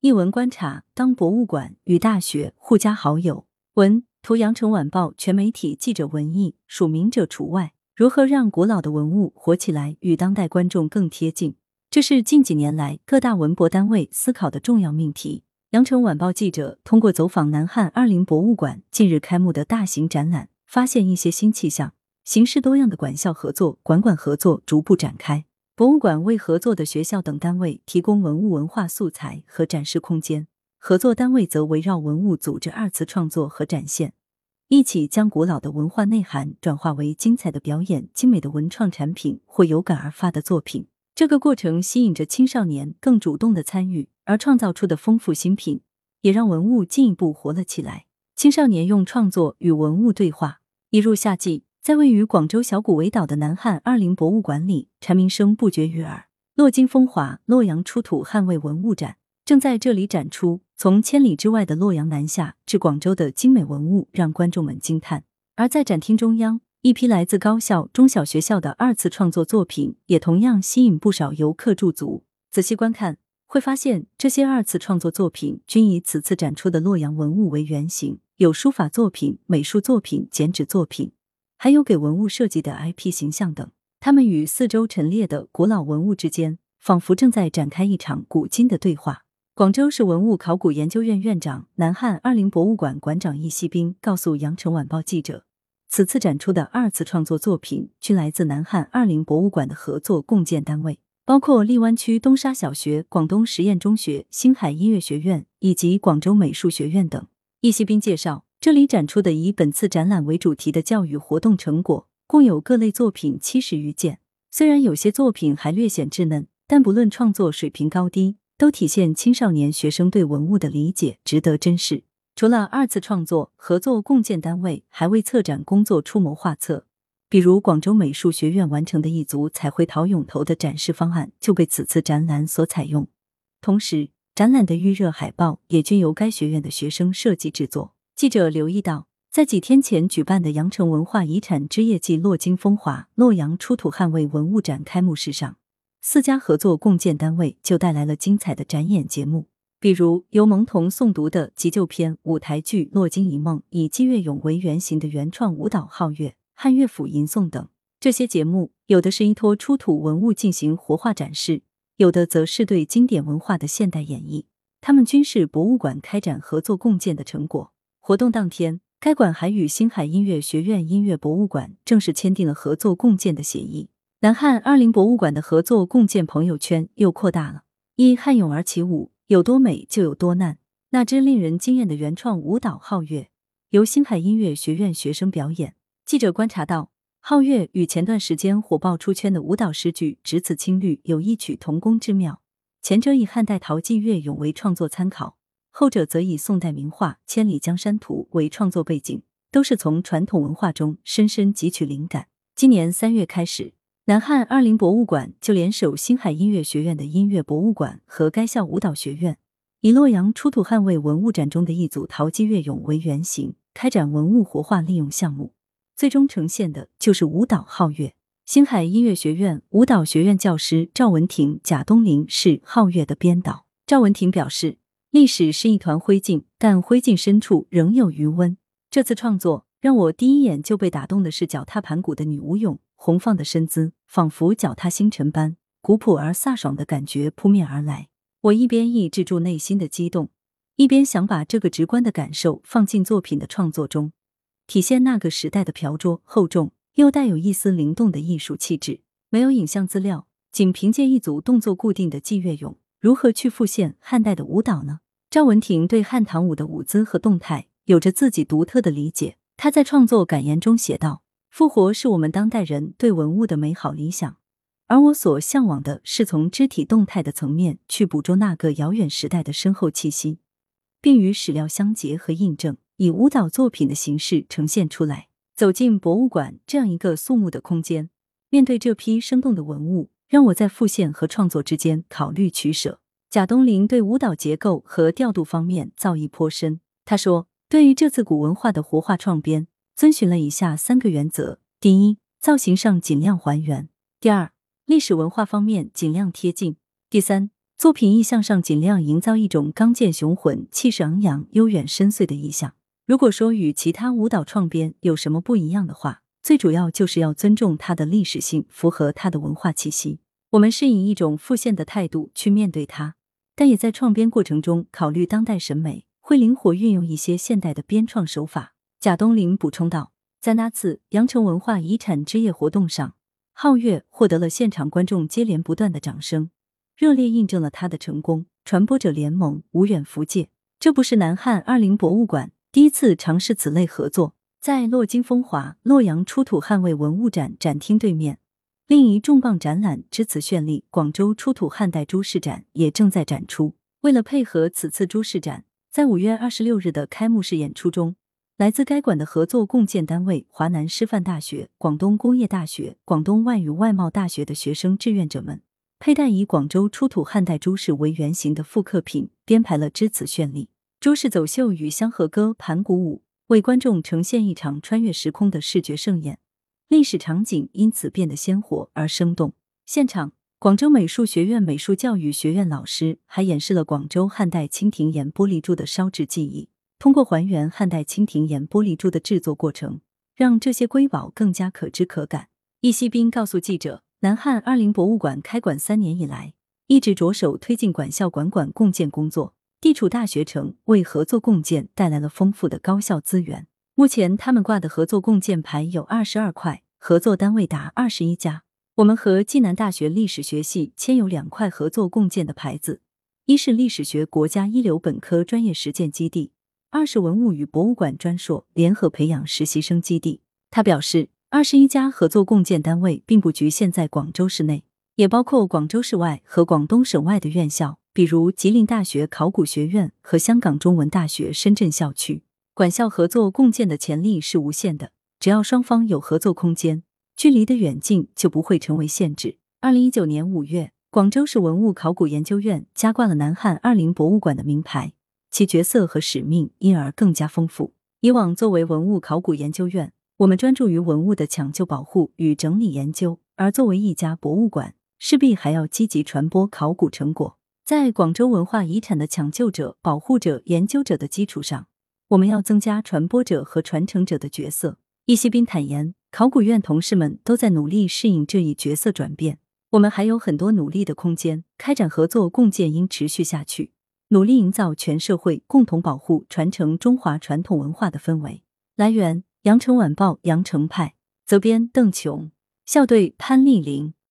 译文观察：当博物馆与大学互加好友。文图：羊城晚报全媒体记者文艺，署名者除外。如何让古老的文物活起来，与当代观众更贴近？这是近几年来各大文博单位思考的重要命题。羊城晚报记者通过走访南汉二陵博物馆近日开幕的大型展览，发现一些新气象，形式多样的馆校合作、馆馆合作逐步展开。博物馆为合作的学校等单位提供文物文化素材和展示空间，合作单位则围绕文物组织二次创作和展现，一起将古老的文化内涵转化为精彩的表演、精美的文创产品或有感而发的作品。这个过程吸引着青少年更主动的参与，而创造出的丰富新品也让文物进一步活了起来。青少年用创作与文物对话。一入夏季。在位于广州小古围岛的南汉二陵博物馆里，蝉鸣声不绝于耳。洛金风华洛阳出土汉魏文物展正在这里展出，从千里之外的洛阳南下至广州的精美文物让观众们惊叹。而在展厅中央，一批来自高校、中小学校的二次创作作品也同样吸引不少游客驻足。仔细观看，会发现这些二次创作作品均以此次展出的洛阳文物为原型，有书法作品、美术作品、剪纸作品。还有给文物设计的 IP 形象等，他们与四周陈列的古老文物之间，仿佛正在展开一场古今的对话。广州市文物考古研究院院长、南汉二陵博物馆馆长易锡斌告诉羊城晚报记者，此次展出的二次创作作品均来自南汉二陵博物馆的合作共建单位，包括荔湾区东沙小学、广东实验中学、星海音乐学院以及广州美术学院等。易锡斌介绍。这里展出的以本次展览为主题的教育活动成果，共有各类作品七十余件。虽然有些作品还略显稚嫩，但不论创作水平高低，都体现青少年学生对文物的理解，值得珍视。除了二次创作，合作共建单位还为策展工作出谋划策。比如广州美术学院完成的一组彩绘陶俑头的展示方案，就被此次展览所采用。同时，展览的预热海报也均由该学院的学生设计制作。记者留意到，在几天前举办的羊城文化遗产之夜暨洛金风华洛阳出土汉魏文物展开幕式上，四家合作共建单位就带来了精彩的展演节目，比如由蒙童诵读的急救篇舞台剧《洛金一梦》，以姬月勇为原型的原创舞蹈皓月、汉乐府吟诵等。这些节目有的是依托出土文物进行活化展示，有的则是对经典文化的现代演绎，他们均是博物馆开展合作共建的成果。活动当天，该馆还与星海音乐学院音乐博物馆正式签订了合作共建的协议。南汉二陵博物馆的合作共建朋友圈又扩大了。一汉咏而起舞，有多美就有多难。那支令人惊艳的原创舞蹈皓月，由星海音乐学院学生表演。记者观察到，皓月与前段时间火爆出圈的舞蹈诗句《只此青绿》有异曲同工之妙。前者以汉代陶器乐咏为创作参考。后者则以宋代名画《千里江山图》为创作背景，都是从传统文化中深深汲取灵感。今年三月开始，南汉二陵博物馆就联手星海音乐学院的音乐博物馆和该校舞蹈学院，以洛阳出土汉魏文物展中的一组陶基乐俑为原型，开展文物活化利用项目，最终呈现的就是舞蹈皓月。星海音乐学院舞蹈学院教师赵文婷、贾东林是皓月的编导。赵文婷表示。历史是一团灰烬，但灰烬深处仍有余温。这次创作让我第一眼就被打动的是脚踏盘古的女舞俑，红放的身姿仿佛脚踏星辰般古朴而飒爽的感觉扑面而来。我一边抑制住内心的激动，一边想把这个直观的感受放进作品的创作中，体现那个时代的朴拙厚重又带有一丝灵动的艺术气质。没有影像资料，仅凭借一组动作固定的祭月俑。如何去复现汉代的舞蹈呢？赵文婷对汉唐舞的舞姿和动态有着自己独特的理解。他在创作感言中写道：“复活是我们当代人对文物的美好理想，而我所向往的是从肢体动态的层面去捕捉那个遥远时代的深厚气息，并与史料相结合印证，以舞蹈作品的形式呈现出来。走进博物馆这样一个肃穆的空间，面对这批生动的文物。”让我在复现和创作之间考虑取舍。贾东林对舞蹈结构和调度方面造诣颇深。他说：“对于这次古文化的活化创编，遵循了以下三个原则：第一，造型上尽量还原；第二，历史文化方面尽量贴近；第三，作品意象上尽量营造一种刚健雄浑、气势昂扬、悠远深邃的意象。如果说与其他舞蹈创编有什么不一样的话，最主要就是要尊重它的历史性，符合它的文化气息。我们是以一种复现的态度去面对它，但也在创编过程中考虑当代审美，会灵活运用一些现代的编创手法。贾东林补充道，在那次羊城文化遗产之夜活动上，皓月获得了现场观众接连不断的掌声。热烈印证了他的成功。传播者联盟无远弗届，这不是南汉二陵博物馆第一次尝试此类合作。在洛金风华洛阳出土汉魏文物展展厅对面，另一重磅展览之此绚丽——广州出土汉代诸事展也正在展出。为了配合此次诸事展，在五月二十六日的开幕式演出中，来自该馆的合作共建单位华南师范大学、广东工业大学、广东外语外贸大学的学生志愿者们。佩戴以广州出土汉代朱饰为原型的复刻品，编排了之此绚丽朱饰走秀与香河歌、盘古舞，为观众呈现一场穿越时空的视觉盛宴。历史场景因此变得鲜活而生动。现场，广州美术学院美术教育学院老师还演示了广州汉代蜻蜓岩玻璃珠的烧制技艺。通过还原汉代蜻蜓岩玻璃珠的制作过程，让这些瑰宝更加可知可感。易锡斌告诉记者。南汉二陵博物馆开馆三年以来，一直着手推进馆校馆馆共建工作。地处大学城，为合作共建带来了丰富的高校资源。目前，他们挂的合作共建牌有二十二块，合作单位达二十一家。我们和暨南大学历史学系签有两块合作共建的牌子，一是历史学国家一流本科专业实践基地，二是文物与博物馆专硕联合培养实习生基地。他表示。二十一家合作共建单位并不局限在广州市内，也包括广州市外和广东省外的院校，比如吉林大学考古学院和香港中文大学深圳校区。管校合作共建的潜力是无限的，只要双方有合作空间，距离的远近就不会成为限制。二零一九年五月，广州市文物考古研究院加挂了南汉二陵博物馆的名牌，其角色和使命因而更加丰富。以往作为文物考古研究院。我们专注于文物的抢救、保护与整理研究，而作为一家博物馆，势必还要积极传播考古成果。在广州文化遗产的抢救者、保护者、研究者的基础上，我们要增加传播者和传承者的角色。易锡斌坦言，考古院同事们都在努力适应这一角色转变，我们还有很多努力的空间。开展合作共建应持续下去，努力营造全社会共同保护、传承中华传统文化的氛围。来源。羊城晚报羊城派责编邓琼，校对潘丽玲。